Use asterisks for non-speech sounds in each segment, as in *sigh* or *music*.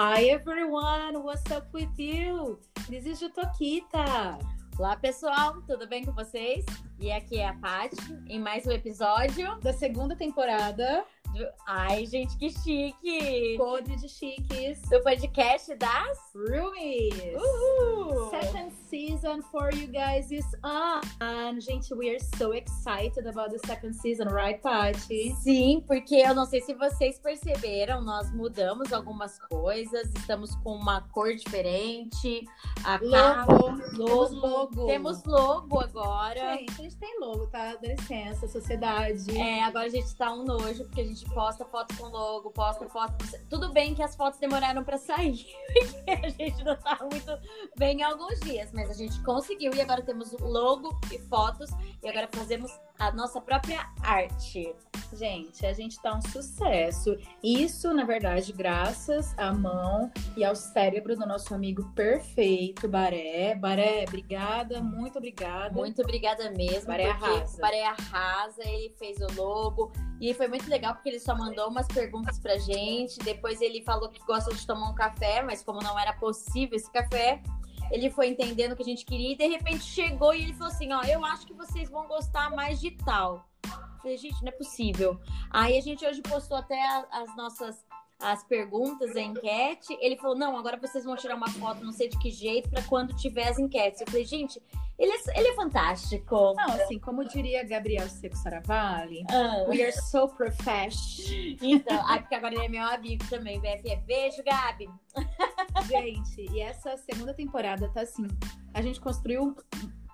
Hi everyone, what's up with you? This is Jutokita. Olá pessoal, tudo bem com vocês? E aqui é a Paty em mais um episódio da segunda temporada do... Ai, gente, que chique! Podre de chiques do podcast das Roomies. Uhul! Second season for you guys is on. Gente, we are so excited about the second season, right, Patty? Sim, porque eu não sei se vocês perceberam, nós mudamos algumas coisas, estamos com uma cor diferente. A logo, logo, temos logo. Temos logo agora. Gente, a gente tem logo, tá? Dá licença, sociedade. É, agora a gente tá um nojo, porque a gente posta foto com logo, posta foto. Tudo bem que as fotos demoraram para sair, *laughs* porque a gente não tá muito bem em alguns dias, mas a gente conseguiu e agora temos logo e fotos e agora fazemos a nossa própria arte. Gente, a gente tá um sucesso. Isso, na verdade, graças à mão e ao cérebro do nosso amigo perfeito, Baré. Baré, obrigada, muito obrigada. Muito obrigada mesmo. Baré arrasa. Baré arrasa, ele fez o logo. E foi muito legal porque ele só mandou umas perguntas pra gente. Depois ele falou que gosta de tomar um café, mas como não era possível esse café, ele foi entendendo o que a gente queria e de repente chegou e ele falou assim: Ó, eu acho que vocês vão gostar mais de tal. Eu falei, gente, não é possível. Aí a gente hoje postou até as nossas as perguntas, a enquete. Ele falou: não, agora vocês vão tirar uma foto, não sei de que jeito, para quando tiver as enquetes. Eu falei, gente, ele é, ele é fantástico. Não, assim, como diria Gabriel Seco Saravalli, ah. we are so professional. Então, ah, porque agora ele é meu amigo também, BFF. Beijo, Gabi. *laughs* Gente, e essa segunda temporada tá assim, a gente construiu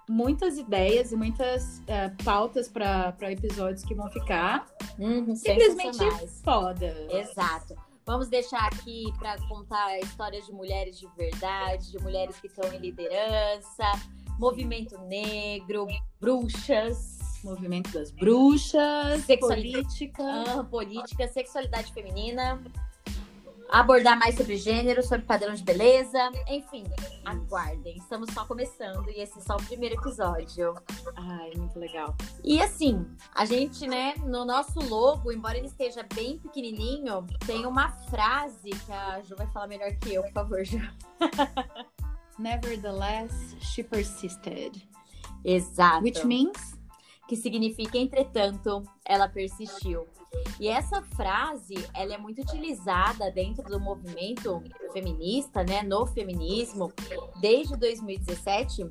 muitas ideias e muitas uh, pautas para episódios que vão ficar uhum, simplesmente foda. Exato. Vamos deixar aqui para contar histórias de mulheres de verdade, de mulheres que estão em liderança, movimento negro, bruxas. Movimento das bruxas, política. Ah, política, sexualidade feminina abordar mais sobre gênero, sobre padrão de beleza. Enfim, aguardem. Estamos só começando e esse é só o primeiro episódio. Ai, muito legal. E assim, a gente, né, no nosso logo, embora ele esteja bem pequenininho, tem uma frase que a Ju vai falar melhor que eu, por favor, Ju. *laughs* Nevertheless, she persisted. Exato. Which means? Que significa, entretanto, ela persistiu. E essa frase, ela é muito utilizada dentro do movimento feminista, né, no feminismo, desde 2017,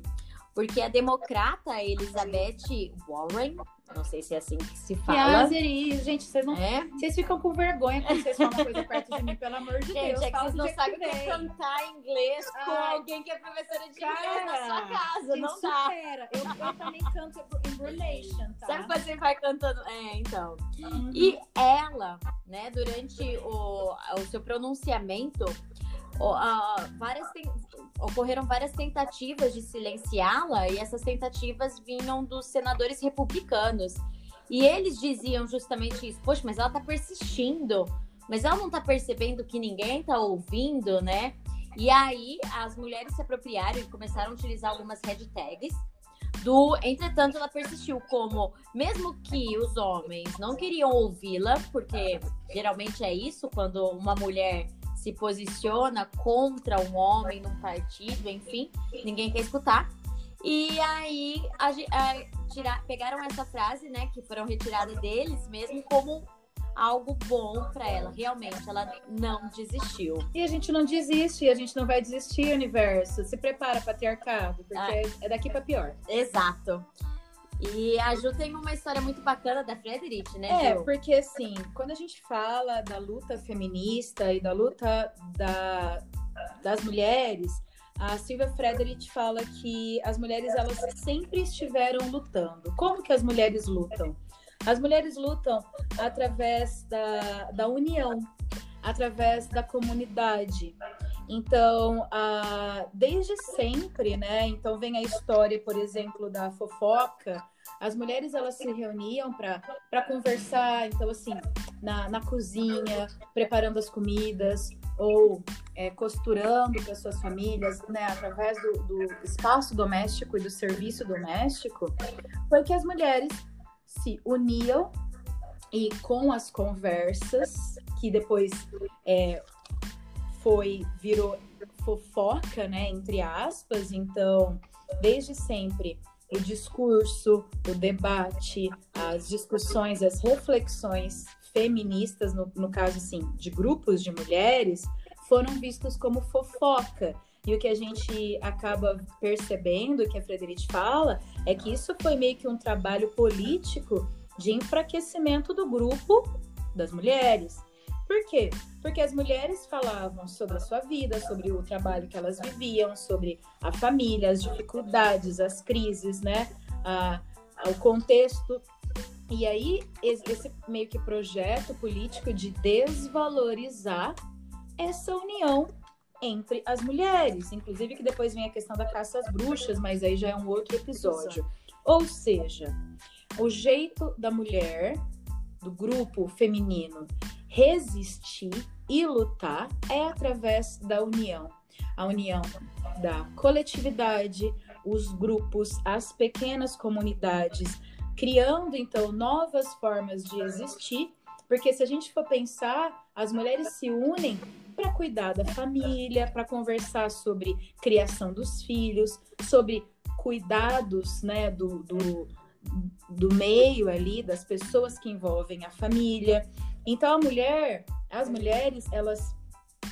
porque a democrata Elizabeth Warren, não sei se é assim que se fala. Que gente, vocês não. É? Vocês ficam com vergonha quando vocês falam coisa perto de mim, pelo amor de gente, Deus. É que vocês não sabem é cantar inglês com Ai, alguém que é professora de cara, inglês na sua casa. Gente, não dá. Eu, eu também canto Embrulation, tá? Sabe quando você vai cantando? É, então. Uhum. E ela, né, durante o, o seu pronunciamento, uh, várias ocorreram várias tentativas de silenciá-la e essas tentativas vinham dos senadores republicanos. E eles diziam justamente isso: poxa, mas ela tá persistindo, mas ela não tá percebendo que ninguém tá ouvindo, né? E aí as mulheres se apropriaram e começaram a utilizar algumas hashtags do, entretanto, ela persistiu como, mesmo que os homens não queriam ouvi-la, porque geralmente é isso quando uma mulher se posiciona contra um homem num partido, enfim, ninguém quer escutar. E aí a, a, tira, pegaram essa frase, né, que foram retiradas deles mesmo como algo bom para ela. Realmente, ela não desistiu. E a gente não desiste, a gente não vai desistir, universo. Se prepara, patriarcado, porque ah. é daqui para pior. Exato. E a Ju tem uma história muito bacana da Frederic, né, Ju? É, porque assim, quando a gente fala da luta feminista e da luta da, das mulheres, a Silvia Frederic fala que as mulheres elas sempre estiveram lutando. Como que as mulheres lutam? As mulheres lutam através da, da união, através da comunidade. Então, a, desde sempre, né? Então vem a história, por exemplo, da fofoca. As mulheres elas se reuniam para conversar, então assim, na, na cozinha, preparando as comidas ou é, costurando para suas famílias, né, através do, do espaço doméstico e do serviço doméstico, foi que as mulheres se uniam e com as conversas que depois é, foi virou fofoca, né, entre aspas, então, desde sempre o discurso, o debate, as discussões, as reflexões feministas, no, no caso, assim, de grupos de mulheres, foram vistos como fofoca. E o que a gente acaba percebendo, que a Frederic fala, é que isso foi meio que um trabalho político de enfraquecimento do grupo das mulheres. Por quê? Porque as mulheres falavam sobre a sua vida, sobre o trabalho que elas viviam, sobre a família, as dificuldades, as crises, né? O contexto. E aí, esse meio que projeto político de desvalorizar essa união entre as mulheres. Inclusive, que depois vem a questão da caça às bruxas, mas aí já é um outro episódio. Ou seja, o jeito da mulher, do grupo feminino, resistir e lutar é através da união. A união da coletividade, os grupos, as pequenas comunidades, criando então novas formas de existir, porque se a gente for pensar, as mulheres se unem para cuidar da família, para conversar sobre criação dos filhos, sobre cuidados né, do, do, do meio ali, das pessoas que envolvem a família. Então a mulher, as mulheres, elas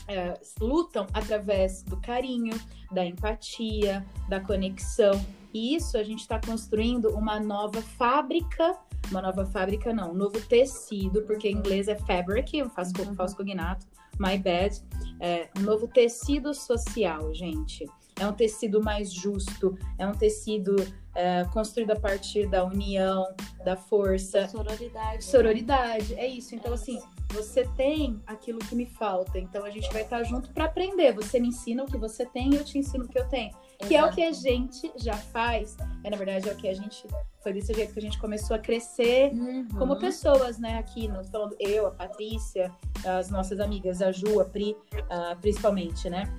é, lutam através do carinho, da empatia, da conexão. E isso a gente está construindo uma nova fábrica, uma nova fábrica não, um novo tecido, porque em inglês é fabric, eu faço uhum. falso cognato, my bad. É, um novo tecido social, gente. É um tecido mais justo, é um tecido é, construído a partir da união, da força. Sororidade. Sororidade, é isso. Então, assim, você tem aquilo que me falta. Então, a gente vai estar junto para aprender. Você me ensina o que você tem e eu te ensino o que eu tenho. Que é o que a gente já faz. É, na verdade, é o que a gente. Foi desse jeito que a gente começou a crescer uhum. como pessoas, né? Aqui, não falando eu, a Patrícia, as nossas amigas, a Ju, a Pri, uh, principalmente, né?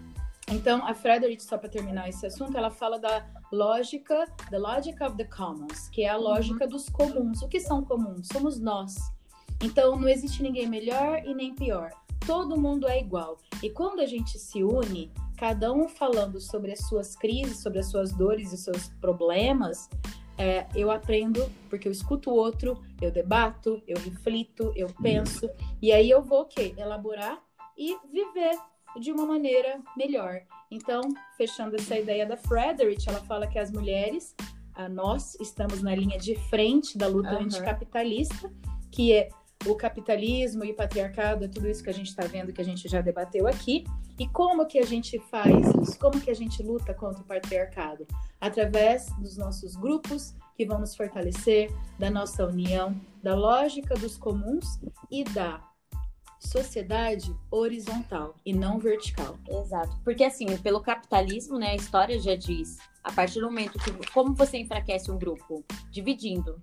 Então, a Frederick, só para terminar esse assunto, ela fala da lógica, the logic of the commons, que é a lógica uhum. dos comuns. O que são comuns? Somos nós. Então, não existe ninguém melhor e nem pior. Todo mundo é igual. E quando a gente se une, cada um falando sobre as suas crises, sobre as suas dores e seus problemas, é, eu aprendo porque eu escuto o outro, eu debato, eu reflito, eu penso, e aí eu vou o quê? Elaborar e viver de uma maneira melhor. Então, fechando essa ideia da Frederick, ela fala que as mulheres, nós estamos na linha de frente da luta uhum. anticapitalista, que é o capitalismo e o patriarcado, é tudo isso que a gente está vendo, que a gente já debateu aqui. E como que a gente faz isso? Como que a gente luta contra o patriarcado? Através dos nossos grupos que vão nos fortalecer, da nossa união, da lógica dos comuns e da sociedade horizontal e não vertical. Exato. Porque assim, pelo capitalismo, né, a história já diz, a partir do momento que como você enfraquece um grupo, dividindo.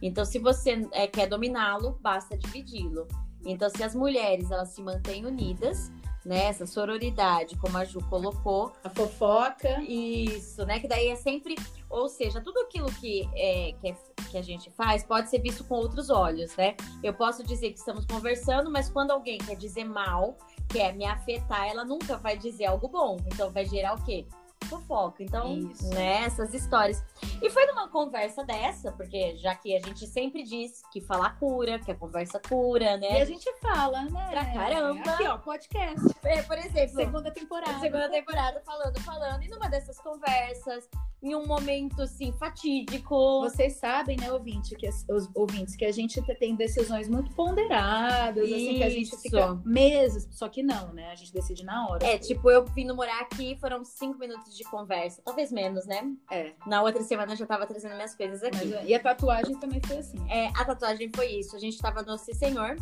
Então, se você é, quer dominá-lo, basta dividi-lo. Então, se as mulheres elas se mantêm unidas, né? Essa sororidade, como a Ju colocou. A fofoca. Isso, né? Que daí é sempre. Ou seja, tudo aquilo que, é, que, é, que, a gente faz pode ser visto com outros olhos, né? Eu posso dizer que estamos conversando, mas quando alguém quer dizer mal, quer me afetar, ela nunca vai dizer algo bom. Então vai gerar o quê? Fofoca. Então, Isso. né, essas histórias. E foi numa conversa dessa, porque já que a gente sempre diz que falar cura, que a conversa cura, né? E a gente fala, né? Pra caramba. Aqui, ó, podcast. É, por exemplo. Segunda temporada. Segunda temporada, falando, falando. E numa dessas conversas, em um momento, assim, fatídico. Vocês sabem, né, ouvinte, que os ouvintes, que a gente tem decisões muito ponderadas, Isso. assim, que a gente fica meses. Só que não, né? A gente decide na hora. É, tipo, eu vim morar aqui, foram cinco minutos de conversa. Talvez menos, né? É. Na outra semana eu já tava trazendo minhas coisas aqui. Mas, e a tatuagem também foi assim. É, a tatuagem foi isso. A gente tava no Senhor,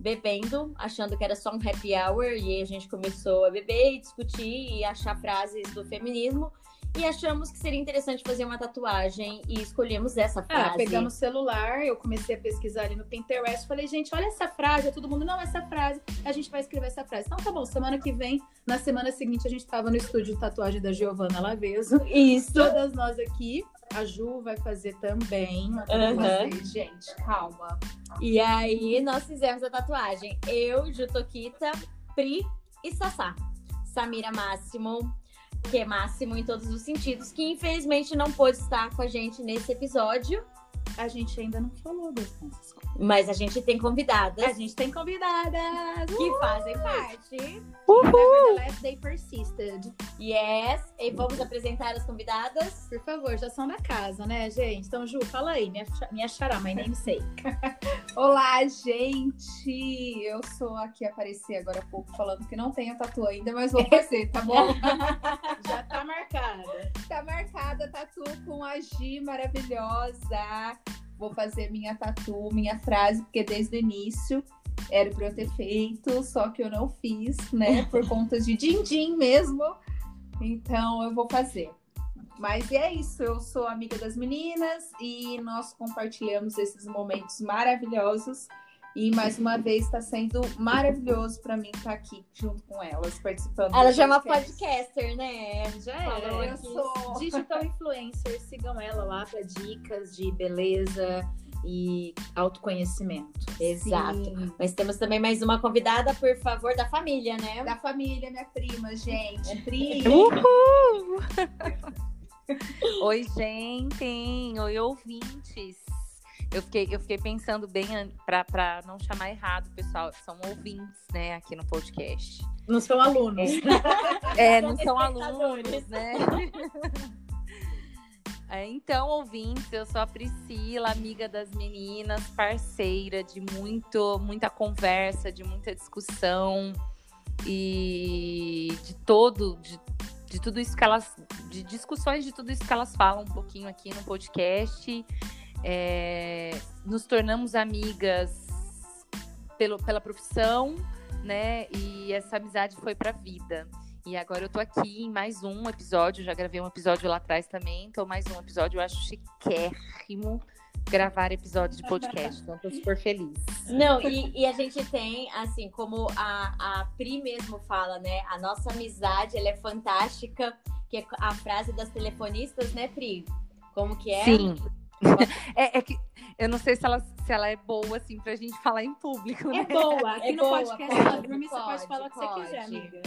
bebendo, achando que era só um happy hour, e a gente começou a beber e discutir e achar frases do feminismo e achamos que seria interessante fazer uma tatuagem e escolhemos essa ah, frase. Ah, pegamos o celular, eu comecei a pesquisar ali no Pinterest, falei, gente, olha essa frase, todo mundo, não, essa frase, a gente vai escrever essa frase. Então tá bom, semana que vem, na semana seguinte, a gente tava no estúdio de tatuagem da Giovanna Laveso. Isso. Todas nós aqui. A Ju vai fazer também. Uhum. Gente, calma. E aí, nós fizemos a tatuagem. Eu, Jutoquita, Pri e Sassá. Samira Máximo, que é máximo em todos os sentidos, que infelizmente não pôde estar com a gente nesse episódio. A gente ainda não falou das nossas Mas a gente tem convidadas. A gente tem convidadas que fazem parte. Uhul. Nevertheless, they persisted. Yes. E vamos apresentar as convidadas. Por favor, já são da casa, né, gente? Então, Ju, fala aí, minha, minha xará, my name sake. Olá, gente! Eu sou aqui aparecer agora há pouco falando que não tenho tatu ainda, mas vou fazer, tá bom? *laughs* já tá marcada. Tá marcada tatu com a Gi maravilhosa. Vou fazer minha tatu, minha frase, porque desde o início era para eu ter feito, só que eu não fiz, né? *laughs* Por conta de din-din mesmo. Então eu vou fazer. Mas é isso, eu sou amiga das meninas e nós compartilhamos esses momentos maravilhosos. E mais uma vez está sendo maravilhoso para mim estar tá aqui junto com elas, participando. Ela já é uma podcaster, né? Já é. Eu sou digital influencer. Sigam ela lá para dicas de beleza, e autoconhecimento. Exato. Sim. Mas temos também mais uma convidada, por favor, da família, né? Da família, minha prima, gente. *laughs* Prima. Uhul! *laughs* Oi, gente! Oi, ouvintes! Eu fiquei, eu fiquei pensando bem para não chamar errado, pessoal. São ouvintes, né, aqui no podcast. Não são alunos. É, *laughs* é não são alunos, né? *laughs* É, então, ouvintes, eu sou a Priscila, amiga das meninas, parceira de muito, muita conversa, de muita discussão e de todo, de, de tudo isso que elas, de discussões de tudo isso que elas falam um pouquinho aqui no podcast. É, nos tornamos amigas pelo, pela profissão, né? E essa amizade foi para a vida. E agora eu tô aqui em mais um episódio, já gravei um episódio lá atrás também, então mais um episódio, eu acho chiquérrimo gravar episódio de podcast, então tô super feliz. Não, e, e, a gente tem, assim, como a, a Pri mesmo fala, né, a nossa amizade, ela é fantástica, que é a frase das telefonistas, né, Pri? Como que é? Sim. É, é, que eu não sei se ela, se ela é boa, assim, pra gente falar em público, é né? É boa. Aqui é no boa, podcast pode, pode, você pode falar o que você quiser, amiga.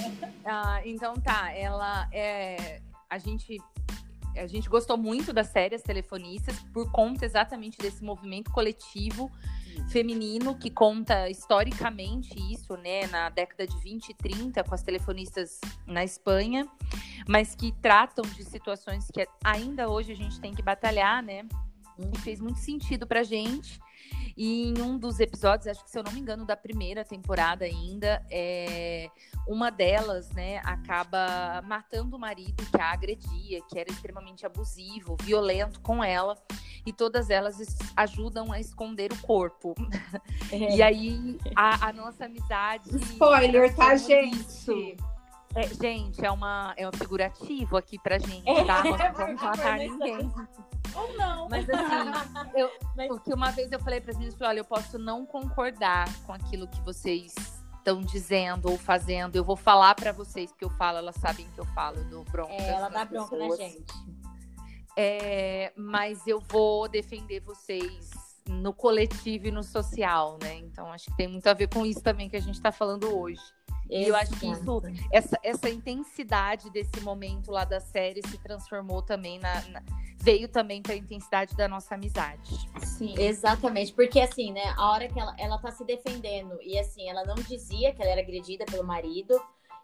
Ah, então tá, ela é... A gente a gente gostou muito da série As Telefonistas por conta exatamente desse movimento coletivo feminino que conta historicamente isso, né, na década de 20 e 30 com as telefonistas na Espanha, mas que tratam de situações que ainda hoje a gente tem que batalhar, né? E fez muito sentido pra gente. E em um dos episódios, acho que se eu não me engano, da primeira temporada ainda, é, uma delas, né, acaba matando o marido que a agredia, que era extremamente abusivo, violento com ela, e todas elas ajudam a esconder o corpo. *laughs* É. E aí a, a, nossa amizade. Spoiler, tá, gente? É, gente, é uma é um figurativo aqui pra gente, tá? *laughs* Não vamos matar ninguém. Ou não. Mas assim, *laughs* eu, Mas... que uma vez eu falei para as meninas, olha, eu posso não concordar com aquilo que vocês estão dizendo ou fazendo. Eu vou falar para vocês que eu falo, elas sabem que eu falo do bronca. É, ela dá bronca pessoas. na gente. É, mas eu vou defender vocês no coletivo e no social, né? Então acho que tem muito a ver com isso também que a gente está falando hoje. E eu acho que isso, essa, essa intensidade desse momento lá da série se transformou também na, na veio também para a intensidade da nossa amizade. Sim, exatamente, porque assim, né, a hora que ela, ela tá se defendendo e assim, ela não dizia que ela era agredida pelo marido,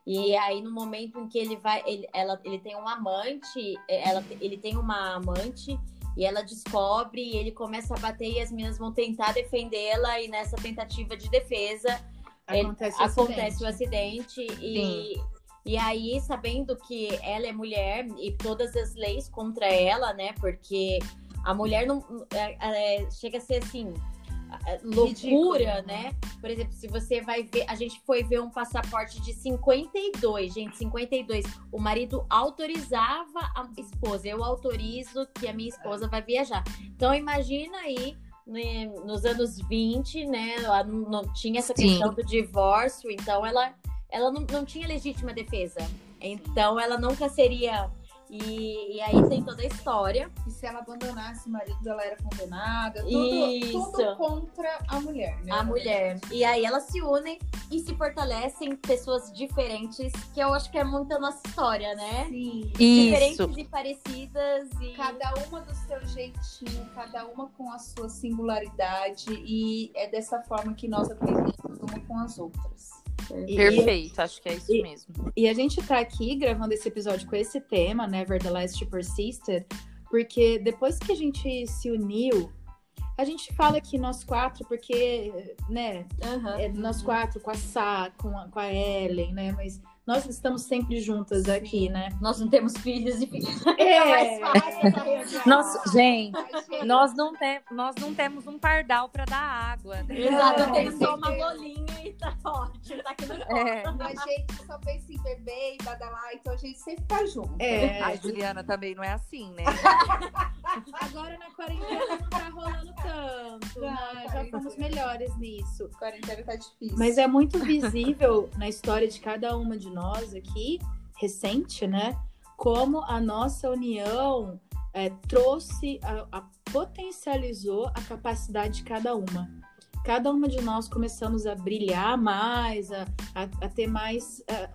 e aí no momento em que ele vai, ele, ela, ele tem um amante, é, ela, ele tem uma amante e ela descobre e ele começa a bater e as meninas vão tentar defendê-la e nessa tentativa de defesa acontece, o, acontece acidente. o acidente e Sim. E aí, sabendo que ela é mulher e todas as leis contra ela, né? Porque a mulher não é, é, chega a ser assim loucura, Ridículo, né? né? Por exemplo, se você vai ver, a gente foi ver um passaporte de 52, gente, 52. O marido autorizava a esposa, eu autorizo que a minha esposa vai viajar. Então imagina aí né, nos anos 20, né? Ela não, não tinha essa questão Sim. do divórcio, então ela ela não, não tinha legítima defesa. Então ela nunca seria E, e aí tem toda a história. E se ela abandonasse o marido, ela era condenada. Tudo, Isso. tudo contra a mulher, né? A mulher. E aí elas se unem e se fortalecem pessoas diferentes, que eu acho que é muito a nossa história, né? Sim. Diferentes Isso. e parecidas. E... Cada uma do seu jeitinho, cada uma com a sua singularidade. E é dessa forma que nós aprendemos uma com as outras. E- Perfeito, acho que é isso e- mesmo. E a gente tá aqui gravando esse episódio com esse tema, Never the Last Persisted, porque depois que a gente se uniu, a gente fala aqui nós quatro, porque, né, é nós quatro com a Sá, com a, com a Ellen, né, mas nós estamos sempre juntas aqui, né? Nós não temos filhos e filhos. É, Nossa, gente, Mas, gente, nós não, tem, nós não temos um pardal para dar água. né? Exato, eu tenho só entendeu? uma bolinha e tá ótimo. Tá aqui no É. a gente só pensa em beber e badalar, então a gente sempre tá junto. é. A Juliana também não é assim, né? *laughs* Agora na quarentena não tá rolando tanto, Não, né? Já quarentena. fomos melhores nisso. Quarentena tá difícil. Mas é muito visível na história de cada uma de nós aqui, recente, né? Como a nossa união é, trouxe, a, a- potencializou a capacidade de cada uma. Cada uma de nós começamos a brilhar mais, a, a, ter mais ah,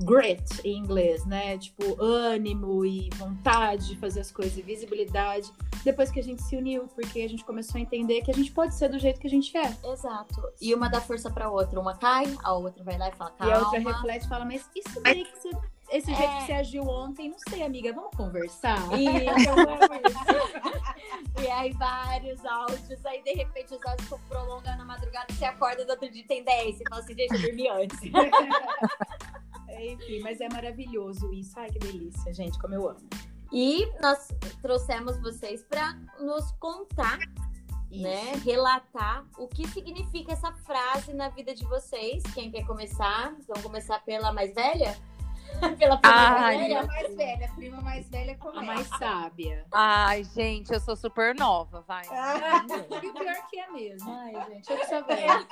grit em inglês, né? Tipo, ânimo e vontade de fazer as coisas, visibilidade. Depois que a gente se uniu, porque a gente começou a entender que a gente pode ser do jeito que a gente é. Exato. E uma dá força pra outra. Uma cai, a outra vai lá e fala, E calma. a outra reflete e fala, mas isso daí que você. Esse jeito É. que você agiu ontem, não sei, amiga, vamos conversar? *laughs* Isso. e aí vários áudios, aí de repente os áudios ficam prolongando na madrugada, você acorda do outro dia e tem 10, você fala assim, gente, eu dormi antes. *laughs* Enfim, mas é maravilhoso isso. Ai, que delícia, gente, como eu amo. E nós trouxemos vocês para nos contar, né, relatar o que significa essa frase na vida de vocês. Quem quer começar? Vamos começar pela mais velha? *laughs* pela prima Ai, mais prima velha? mais velha, a prima mais velha A começa. mais sábia. Ai, gente, eu sou super nova, vai. *laughs* E o pior que é mesmo. Ai, gente, eu que sou velha.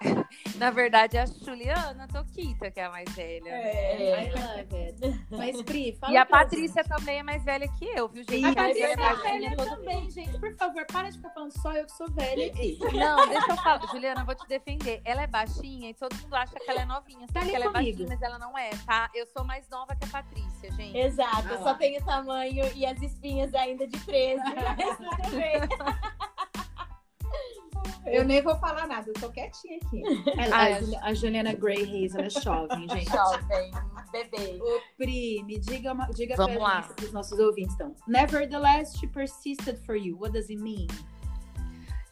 *laughs* Na verdade, é a Juliana Toquita, que é a mais velha. É. I love it. Mas, Pri, fala E a Patrícia também é mais velha que eu, viu, gente? A É Patrícia é verdade. velha também, gente. Por favor, para de ficar falando só eu que sou velha aqui. Não, deixa eu falar. Juliana, eu vou te defender. Ela é baixinha e todo mundo acha que ela é novinha. Tá que ela é comigo. baixinha, mas ela não é, tá? Eu sou mais nova que a Patrícia, gente. Exato, Ah só lá. tem o tamanho e as espinhas ainda de 13. *laughs* mas tudo bem. Eu nem vou falar nada, eu tô quietinha aqui. *laughs* Ela- a, a Juliana Grey Hayes, ela é jovem, gente. Jovem, bebê. Ô, Pri, me diga, uma, diga Vamos pra lá. gente, pros nossos ouvintes, então. Nevertheless, she persisted for you. What does it mean?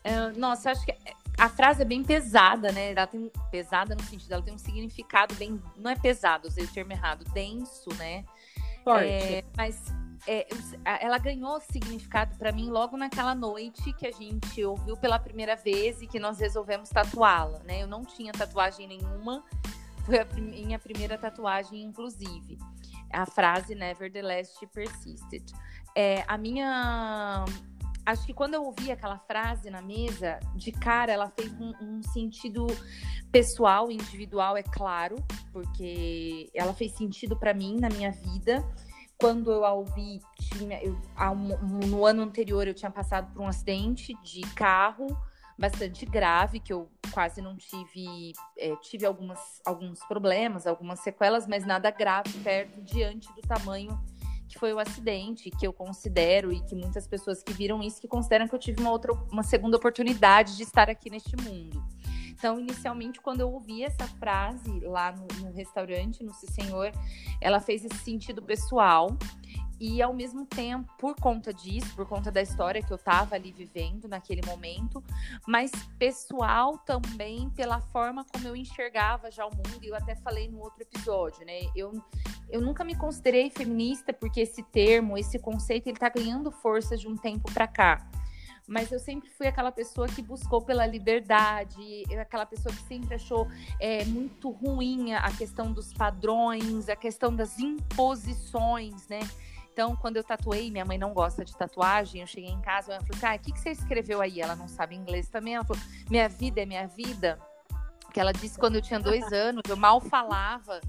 É, nossa, eu acho que a frase é bem pesada, né? Ela tem pesada no sentido, ela tem um significado bem. Não é pesado, usei o termo errado, denso, né? Forte. É, mas é, ela ganhou significado pra mim logo naquela noite que a gente ouviu pela primeira vez e que nós resolvemos tatuá-la, né? Eu não tinha tatuagem nenhuma, foi a minha primeira tatuagem, inclusive. A frase Nevertheless she persisted. É, a minha. Acho que quando eu ouvi aquela frase na mesa, de cara ela fez um, um sentido pessoal, individual, é claro, porque ela fez sentido pra mim na minha vida. Quando eu a ouvi, tinha, eu, no ano anterior eu tinha passado por um acidente de carro bastante grave, que eu quase não tive, é, tive algumas, alguns problemas, algumas sequelas, mas nada grave perto diante do tamanho foi o acidente, que eu considero e que muitas pessoas que viram isso que consideram que eu tive uma outra, uma segunda oportunidade de estar aqui neste mundo. Então, inicialmente, quando eu ouvi essa frase lá no, no restaurante, no Se Senhor, ela fez esse sentido pessoal. E ao mesmo tempo, por conta disso, por conta da história que eu tava ali vivendo naquele momento, mas pessoal também pela forma como eu enxergava já o mundo, eu até falei no outro episódio, né? Eu, eu nunca me considerei feminista porque esse termo, esse conceito, ele tá ganhando força de um tempo para cá. Mas eu sempre fui aquela pessoa que buscou pela liberdade, aquela pessoa que sempre achou é, muito ruim a questão dos padrões, a questão das imposições, né? Então, quando eu tatuei, minha mãe não gosta de tatuagem, eu cheguei em casa, ela falou ah, o que, que você escreveu aí? Ela não sabe inglês também, ela falou, minha vida é minha vida. Que ela disse quando eu tinha dois *laughs* anos, eu mal falava.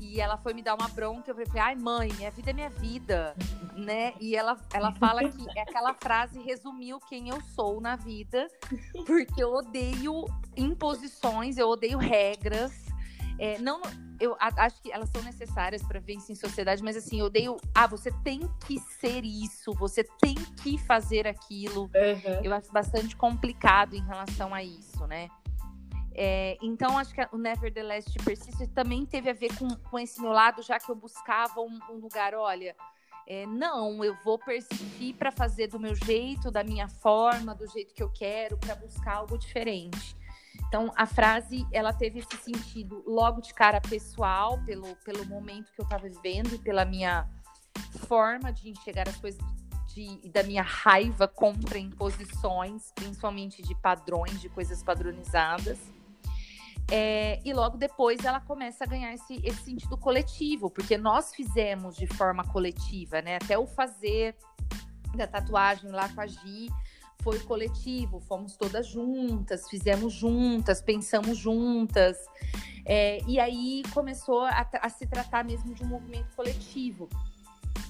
e ela foi me dar uma bronca, eu falei, ai mãe, minha vida é minha vida, né? E ela, ela fala que aquela frase resumiu quem eu sou na vida, porque eu odeio imposições, eu odeio regras. É, não, eu acho que elas são necessárias para vencer em sociedade, mas assim, eu odeio. Ah, você tem que ser isso, você tem que fazer aquilo. Uhum. Eu acho bastante complicado em relação a isso, né? É, então, acho que o Nevertheless Persist também teve a ver com, com esse meu lado, já que eu buscava um, um lugar, olha, é, não, eu vou persistir para fazer do meu jeito, da minha forma, do jeito que eu quero, para buscar algo diferente. Então, a frase, ela teve esse sentido logo de cara pessoal, pelo, pelo momento que eu estava vivendo e pela minha forma de enxergar as coisas de, da minha raiva contra imposições, principalmente de padrões, de coisas padronizadas. É, e logo depois ela começa a ganhar esse, esse sentido coletivo, porque nós fizemos de forma coletiva, né? Até o fazer da tatuagem lá com a Gi foi coletivo, fomos todas juntas, fizemos juntas, pensamos juntas. É, e aí começou a, a, se tratar mesmo de um movimento coletivo.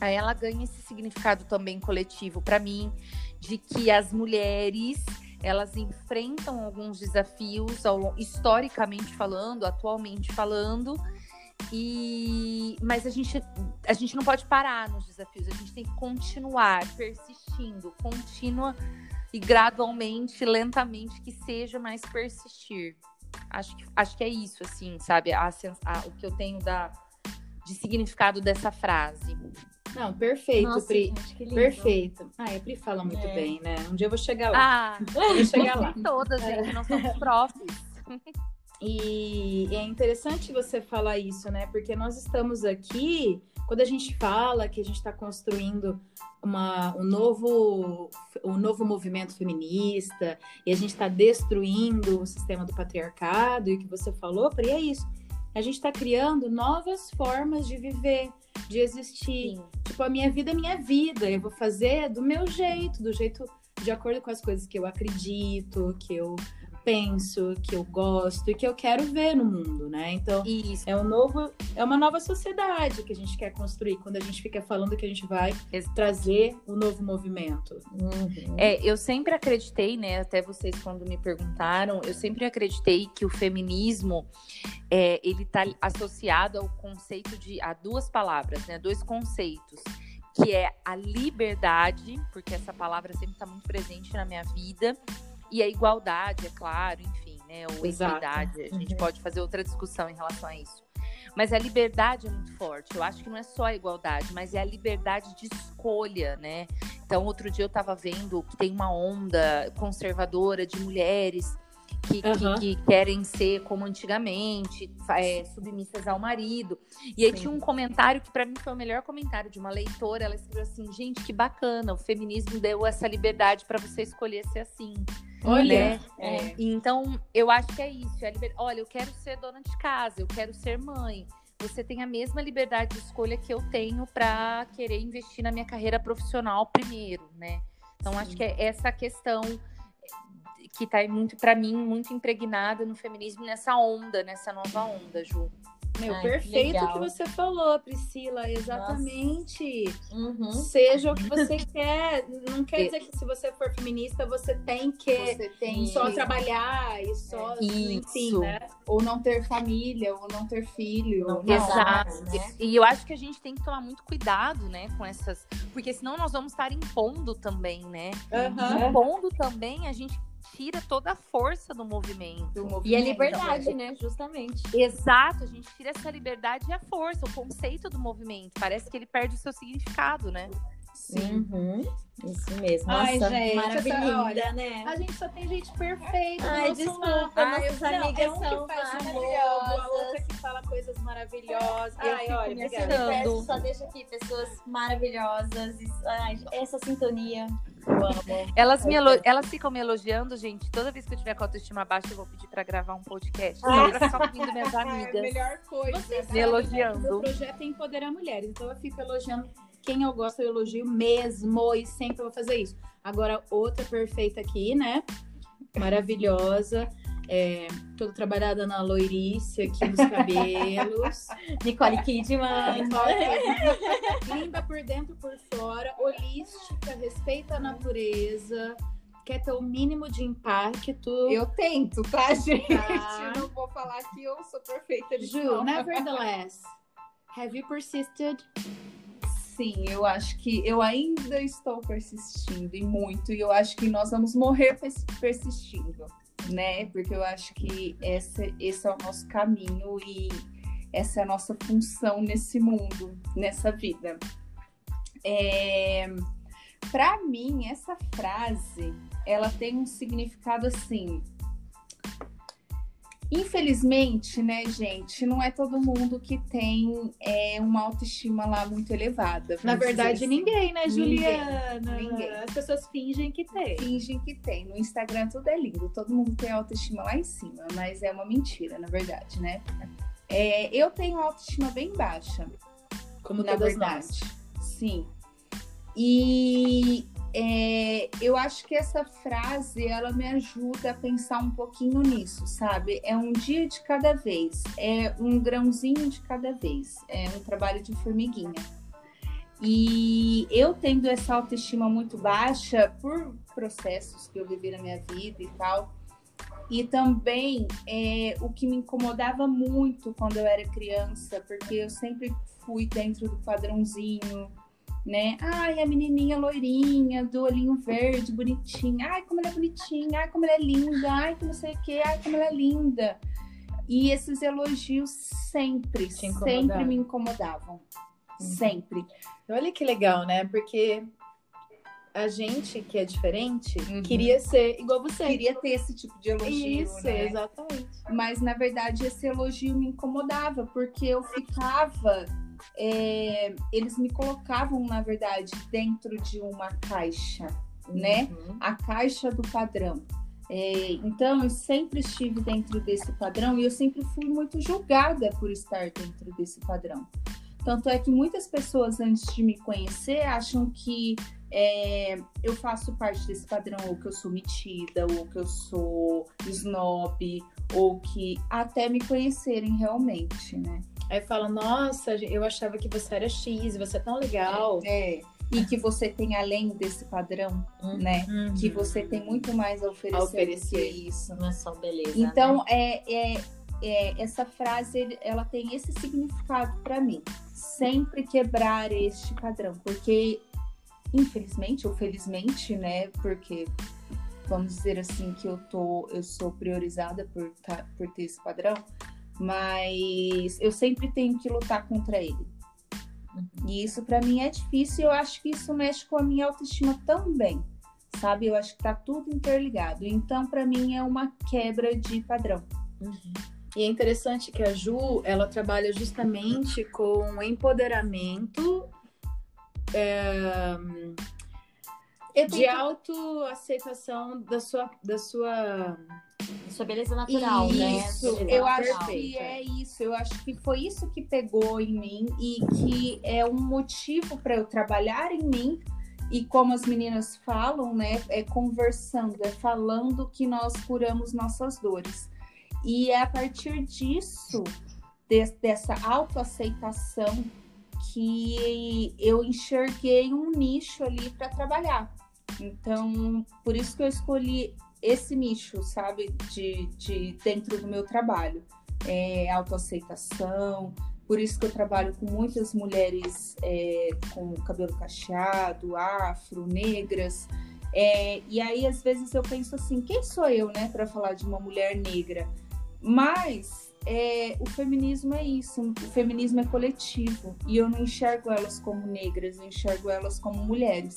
Aí ela ganha esse significado também coletivo para mim, de que as mulheres elas enfrentam alguns desafios, historicamente falando, atualmente falando, e mas a gente a gente não pode parar nos desafios, a gente tem que continuar persistindo, contínua e gradualmente, lentamente que seja, mais persistir. Acho que acho que é isso assim, sabe? A, a, o que eu tenho da de significado dessa frase. Não, perfeito, Nossa, Pri. Gente, perfeito. Ah, a Pri fala muito é. bem, né? Um dia eu vou chegar lá. Ah, *laughs* eu vou chegar lá. Todas, gente, não somos profs. *laughs* E é interessante você falar isso, né? Porque nós estamos aqui, quando a gente fala que a gente está construindo uma, um, novo, um novo movimento feminista e a gente está destruindo o sistema do patriarcado, e o que você falou, Pri, é isso. A gente está criando novas formas de viver, de existir. Sim. Tipo, a minha vida é minha vida. Eu vou fazer do meu jeito, do jeito de acordo com as coisas que eu acredito, que eu penso, que eu gosto e que eu quero ver no mundo, né? Então, Isso. é um novo, é uma nova sociedade que a gente quer construir quando a gente fica falando que a gente vai trazer o um novo movimento. Uhum. É, eu sempre acreditei, né? Até vocês quando me perguntaram, eu sempre acreditei que o feminismo é, ele está associado ao conceito de a duas palavras, né? Dois conceitos que é a liberdade, porque essa palavra sempre está muito presente na minha vida, e a igualdade, é claro, enfim, né? Ou Exato. equidade. A gente uhum. pode fazer outra discussão em relação a isso. Mas a liberdade é muito forte. Eu acho que não é só a igualdade, mas é a liberdade de escolha, né? Então, outro dia eu estava vendo que tem uma onda conservadora de mulheres que, uhum. que, que, querem ser como antigamente, é, submissas ao marido. E aí Sim. tinha um comentário que para mim foi o melhor comentário de uma leitora. Ela escreveu assim: gente, que bacana, o feminismo deu essa liberdade para você escolher ser assim. Olha, né? é. então eu acho que é isso. É liber... Olha, eu quero ser dona de casa, eu quero ser mãe. Você tem a mesma liberdade de escolha que eu tenho para querer investir na minha carreira profissional primeiro, né? Então Sim. acho que é essa questão que está muito para mim muito impregnada no feminismo nessa onda, nessa nova onda, Ju. Meu, Ai, perfeito o que você falou, Priscila, exatamente. Uhum. Seja o que você *laughs* quer. Não quer dizer que se você for feminista, você tem que você tem só que... trabalhar e só, é. enfim, né? Ou não ter família, ou não ter filho. Não, não, Exato. Né? E eu acho que a gente tem que tomar muito cuidado, né, com essas. Porque senão nós vamos estar impondo também, né? Uhum. Impondo também, a gente tira toda a força do movimento. Do movimento. E a liberdade, né? Justamente. Exato, a gente tira essa liberdade e a força, o conceito do movimento. Parece que ele perde o seu significado, né? Sim. Uhum. Isso mesmo. Ai, Nossa, gente, maravilhosa, né? A gente só tem gente perfeita. Ai, desculpa, Ai, nossas não, amigas é um são que faz maravilhosas. a outra que fala coisas maravilhosas. Eu Ai, olha, obrigada. Só deixa aqui pessoas maravilhosas. Ai, essa sintonia. Elas, me elo... Elas ficam me elogiando, gente. Toda vez que eu tiver com a autoestima baixa, eu vou pedir pra gravar um podcast. Ah. Pra ficar ouvindo minhas *laughs* amigas. É a melhor coisa. Vocês me elogiando. O projeto é empoderar mulheres. Então eu fico elogiando quem eu gosto, eu elogio mesmo e sempre vou fazer isso. Agora, outra perfeita aqui, né? Maravilhosa. É, toda trabalhada na loirice aqui nos cabelos. *laughs* Nicole Kidman. Linda por dentro e por fora, holística, respeita a natureza, quer ter o mínimo de impacto. Eu tento, tá, gente? Tá. Não vou falar que eu sou perfeita de Ju, nevertheless, have you persisted? Sim, eu acho que eu ainda estou persistindo e muito, e eu acho que nós vamos morrer pers- persistindo, né? Porque eu acho que essa, esse é o nosso caminho e essa é a nossa função nesse mundo, nessa vida. É... Para mim, essa frase, ela tem um significado assim. Infelizmente, né, gente, não é todo mundo que tem é, uma autoestima lá muito elevada. Na verdade, dizer assim. ninguém, né, Ninguém, Juliana? ninguém. As pessoas fingem que tem. Fingem que tem. No Instagram tudo é lindo, todo mundo tem autoestima lá em cima, mas é uma mentira, na verdade, né? É, eu tenho autoestima bem baixa, Como na todas verdade. nós. Sim. E é, eu acho que essa frase ela me ajuda a pensar um pouquinho nisso, sabe? É um dia de cada vez, é um grãozinho de cada vez, é um trabalho de formiguinha. E eu tendo essa autoestima muito baixa por processos que eu vivi na minha vida e tal. E também é, o que me incomodava muito quando eu era criança, porque eu sempre fui dentro do padrãozinho, né? Ai, a menininha loirinha, do olhinho verde, bonitinha. Ai, como ela é bonitinha. Ai, como ela é linda. Ai, que não sei o quê. Ai, como ela é linda. E esses elogios sempre, sempre me incomodavam. Sempre. Olha que legal, né? Porque a gente que é diferente Uhum. queria ser igual você. Queria ter esse tipo de elogio, Isso, né? exatamente. Mas na verdade esse elogio me incomodava, porque eu ficava. É, eles me colocavam, na verdade, dentro de uma caixa, né? Uhum. A caixa do padrão. É, então eu sempre estive dentro desse padrão e eu sempre fui muito julgada por estar dentro desse padrão. Tanto é que muitas pessoas, antes de me conhecer, acham que é, eu faço parte desse padrão, ou que eu sou metida, ou que eu sou snob, ou que até me conhecerem realmente, né? Aí fala, nossa, eu achava que você era X, você é tão legal. É. E que você tem além desse padrão, né? Uhum. Que você tem muito mais a oferecer, A oferecer. do que isso. Não é só beleza. Então, é, é, é, essa frase, ela tem esse significado para mim. Sempre quebrar este padrão. Porque, infelizmente, ou felizmente, né? Porque, vamos dizer assim, que eu, tô, eu sou priorizada por, tá, por ter esse padrão. Mas eu sempre tenho que lutar contra ele. E isso para mim é difícil. e Eu acho que isso mexe com a minha autoestima também. Sabe? Eu acho que tá tudo interligado. Então, para mim, é uma quebra de padrão. E é interessante que a Ju, ela trabalha justamente com empoderamento é, Eu de tenho- autoaceitação da sua, da sua Isso é beleza natural, né? Isso, eu acho natural. que é isso. Eu acho que foi isso que pegou em mim e que é um motivo para eu trabalhar em mim. E como as meninas falam, né? É conversando, é falando que nós curamos nossas dores. E é a partir disso, de- dessa autoaceitação, que eu enxerguei um nicho ali para trabalhar. Então, por isso que eu escolhi esse nicho, sabe, de, de dentro do meu trabalho. É, autoaceitação, por isso que eu trabalho com muitas mulheres é, com cabelo cacheado, afro, negras. É, e aí, às vezes, eu penso assim, quem sou eu, né, para falar de uma mulher negra? Mas é, o feminismo é isso, o feminismo é coletivo. E eu não enxergo elas como negras, eu enxergo elas como mulheres.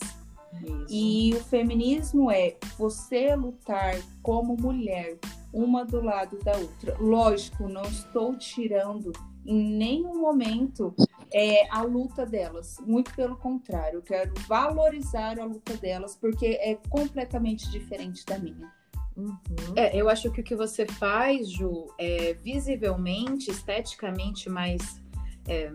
Isso. E o feminismo é você lutar como mulher, uma do lado da outra. Lógico, não estou tirando em nenhum momento é, a luta delas. Muito pelo contrário, eu quero valorizar a luta delas, porque é completamente diferente da minha. Uhum. É, eu acho que o que você faz, Ju, é visivelmente, esteticamente mais é,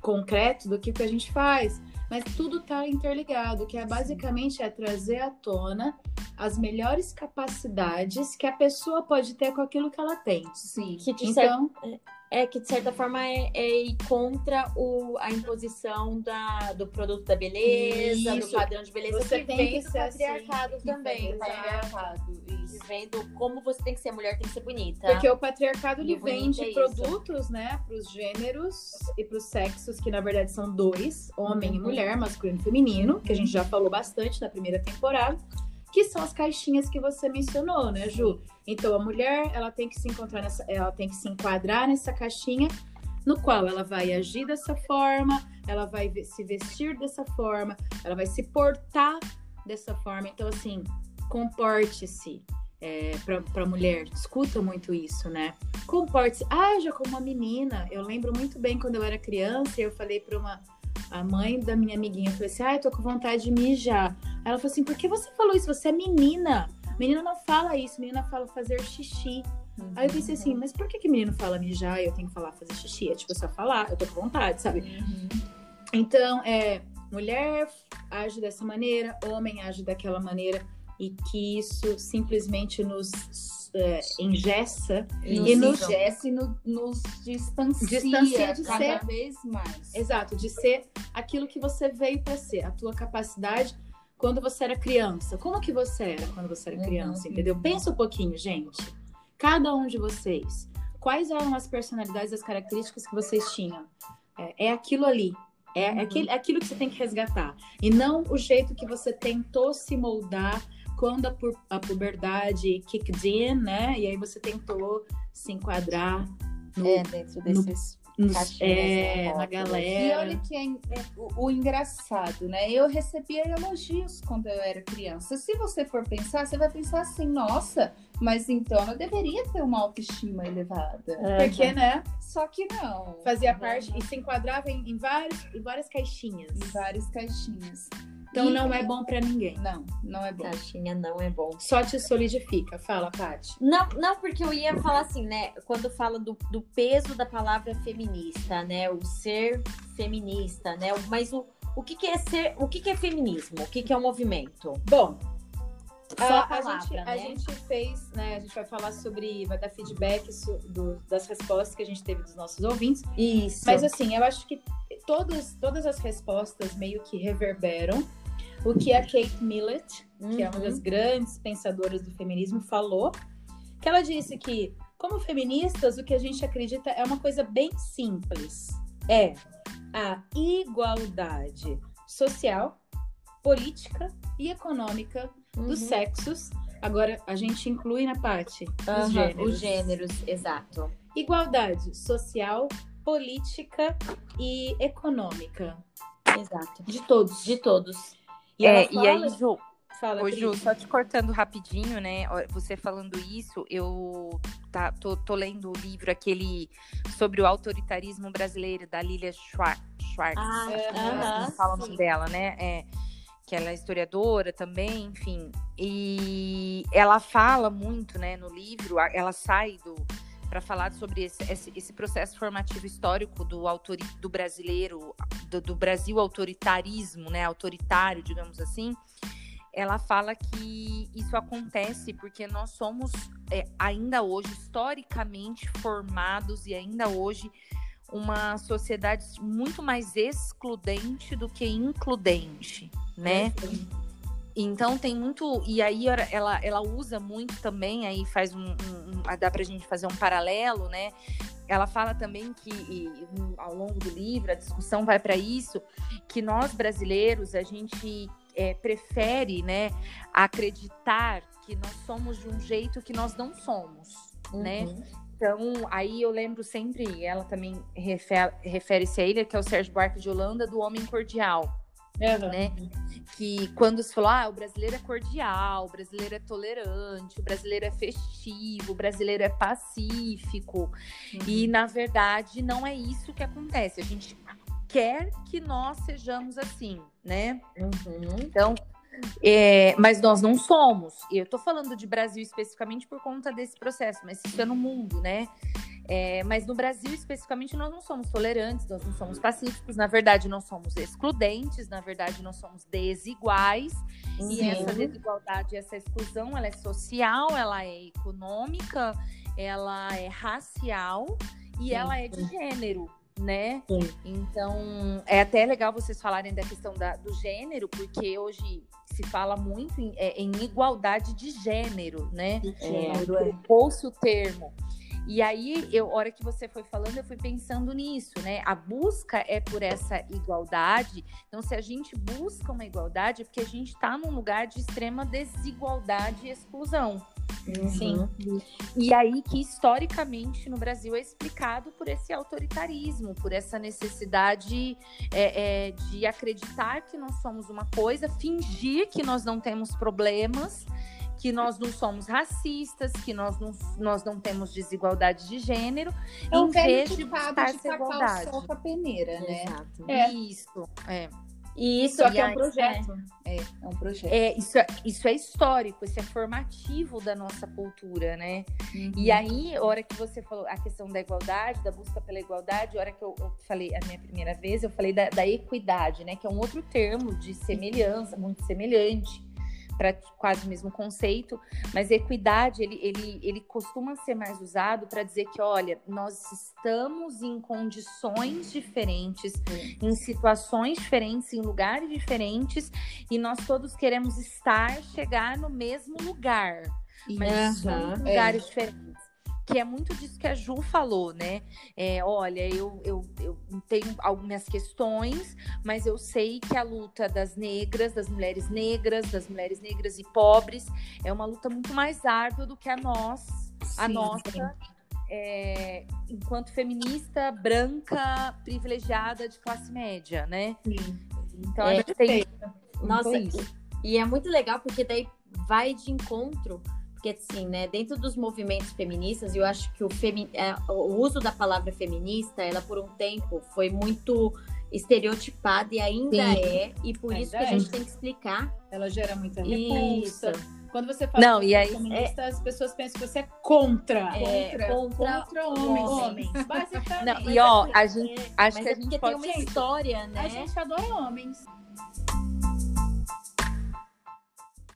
concreto do que o que a gente faz. Mas tudo está interligado, que é basicamente é trazer à tona as melhores capacidades que a pessoa pode ter com aquilo que ela tem. Sim. Que de Então, É que, de certa forma, é, é ir contra o, a imposição da, do produto da beleza, Isso. do padrão de beleza, Você que tem vem do assim, patriarcado Que também, né? patriarcado, isso. Que vem do como você tem que ser, mulher tem que ser bonita. Porque o patriarcado ele E vende é isso. produtos, né, para os gêneros e para os sexos, que na verdade são dois, homem e Uhum. mulher, masculino e feminino, que a gente já falou bastante na primeira temporada, que são as caixinhas que você mencionou, né, Ju? Então a mulher, ela tem que se encontrar nessa, ela tem que se enquadrar nessa caixinha no qual ela vai agir dessa forma, ela vai se vestir dessa forma, ela vai se portar dessa forma. Então assim, comporte-se é, para mulher, escuta muito isso, né? Comporte-se, haja como uma menina. Eu lembro muito bem quando eu era criança, eu falei para uma a mãe da minha amiguinha, eu falei assim: "Ai, tô com vontade de mijar". Ela falou assim: "Por que você falou isso? Você é menina. Menina não fala isso, menina fala fazer xixi". Aí eu pensei assim: "Mas por que que menino fala mijar e eu tenho que falar fazer xixi? É tipo só falar, eu tô com vontade, sabe?" Uhum. Então, é, mulher age dessa maneira, homem age daquela maneira, e que isso simplesmente nos é, engessa E E nos nos- engessa e no- nos distancia, Distancia de cada ser- vez mais. Exato, de ser aquilo que você veio para ser, a tua capacidade quando você era criança. Como que você era quando você era criança, entendeu? uhum. Pensa um pouquinho, gente. Cada um de vocês, quais eram as personalidades, as características que vocês tinham? É, é aquilo ali. É, Uhum. aquele, é aquilo que você tem que resgatar. E não o jeito que você tentou se moldar quando a, pu- a puberdade kicked in, né? E aí você tentou se enquadrar no, É, dentro desses. Nos- é, na galera. E olha que é, é o, o engraçado, né? Eu recebia elogios quando eu era criança. Se você for pensar, você vai pensar assim, nossa, mas então eu deveria ter uma autoestima elevada. Porque, né? Só que não. Fazia parte e se enquadrava em, em, vários, em várias caixinhas. Em várias caixinhas. Então E- não é bom pra ninguém. Não, não é bom. Caixinha não é bom. Só te solidifica. Fala, Paty. Não, não, porque eu ia falar assim, né? Quando fala do, do peso da palavra feminista, né? O ser feminista, né? Mas o, o que, que é ser. O que, que é feminismo? O que, que é o movimento? Bom, Só a, a palavra, a, gente, a né? gente fez, né? A gente vai falar sobre, vai dar feedback so- do- das respostas que a gente teve dos nossos ouvintes. Isso. Mas assim, eu acho que todas, todas as respostas meio que reverberam o que a Kate Millett, que é uma Uhum. das grandes pensadoras do feminismo, falou. Que ela disse que, como feministas, o que a gente acredita é uma coisa bem simples. É a igualdade social, política e econômica dos Uhum. sexos. Agora, a gente inclui na parte Aham, os gêneros. Os gêneros, exato. Igualdade social, política e econômica. Exato. De todos. De todos. E, É, e fala- aí, Ju, fala, Ô. Ju, só te cortando rapidinho, né? Você falando isso, eu tá, tô, tô lendo o livro aquele sobre o autoritarismo brasileiro da Lilia Schwartz. Ah, aham, não fala o sim. dela, né? É, que ela é historiadora também, enfim. E ela fala muito, né, no livro, ela sai do para falar sobre esse, esse, esse processo formativo histórico do, autori, do brasileiro, do, do Brasil autoritarismo, né, autoritário, digamos assim. Ela fala que isso acontece porque nós somos é, ainda hoje historicamente formados e ainda hoje uma sociedade muito mais excludente do que includente, né? Então tem muito. E aí ela, ela usa muito também, aí faz um, um- um- dá pra gente fazer um paralelo, né? Ela fala também que e, ao longo do livro a discussão vai para isso, que nós brasileiros a gente é, prefere, né, acreditar que nós somos de um jeito que nós não somos, né? Uhum. Então, aí eu lembro sempre, ela também refer- refere-se a ele, que é o Sérgio Buarque de Holanda, do Homem Cordial, Aham. né? Que quando se falou, ah, o brasileiro é cordial, o brasileiro é tolerante, o brasileiro é festivo, o brasileiro é pacífico. E, na verdade, não é isso que acontece. A gente quer que nós sejamos assim, né? Uhum. Então, é, mas nós não somos. E eu tô falando de Brasil especificamente por conta desse processo, mas isso é no mundo, né? É, mas no Brasil, especificamente, nós não somos tolerantes, nós não somos pacíficos, na verdade, nós somos excludentes, na verdade, nós somos desiguais. Sim. E essa desigualdade, essa exclusão, ela é social, ela é econômica, ela é racial e Sim. ela é de gênero né? Sim. Então, é até legal vocês falarem da questão da, do gênero, porque hoje se fala muito em, é, em igualdade de gênero, né? De gênero, é. Ouço o termo. E aí, eu, hora que você foi falando, eu fui pensando nisso, né? A busca é por essa igualdade. Então, se a gente busca uma igualdade, é porque a gente está num lugar de extrema desigualdade e exclusão. Uhum. Sim. E aí que historicamente no Brasil é explicado por esse autoritarismo, por essa necessidade é, é, de acreditar que nós somos uma coisa, fingir que nós não temos problemas que nós não somos racistas, que nós não, nós não temos desigualdade de gênero, é um em vez de buscar essa igualdade. O peneira, né? Exato. É. Isso, é. E isso aqui é um projeto. É, é, um projeto. É, isso, é, isso é histórico, isso é formativo da nossa cultura, né? Uhum. E aí, a hora que você falou a questão da igualdade, da busca pela igualdade, a hora que eu, eu falei a minha primeira vez, eu falei da, da equidade, né? Que é um outro termo de semelhança, muito semelhante para quase o mesmo conceito, mas equidade ele, ele, ele costuma ser mais usado para dizer que, olha, nós estamos em condições diferentes, Sim. em situações diferentes, em lugares diferentes, e nós todos queremos estar, chegar no mesmo lugar, mas uhum, em lugares é. diferentes que é muito disso que a Ju falou, né? É, olha, eu, eu, eu tenho algumas questões, mas eu sei que a luta das negras, das mulheres negras, das mulheres negras e pobres, é uma luta muito mais árdua do que a nós, a nossa. É, enquanto feminista, branca, privilegiada de classe média, né? Sim. Então é, a gente tem. Nossa, e, e é muito legal porque daí vai de encontro porque, assim, né, dentro dos movimentos feministas, eu acho que o, femi é, o uso da palavra feminista, ela por um tempo foi muito estereotipada e ainda Sim. é, e por ainda isso que a gente é. tem que explicar. Ela gera muita repulsa. Isso. Quando você fala não, e aí, feminista, é... as pessoas pensam que você é contra. É, contra, contra, contra homens. homens. *laughs* Basicamente. Não, e ó, a gente, é, acho que a gente pode... tem uma história, né? A gente adora homens.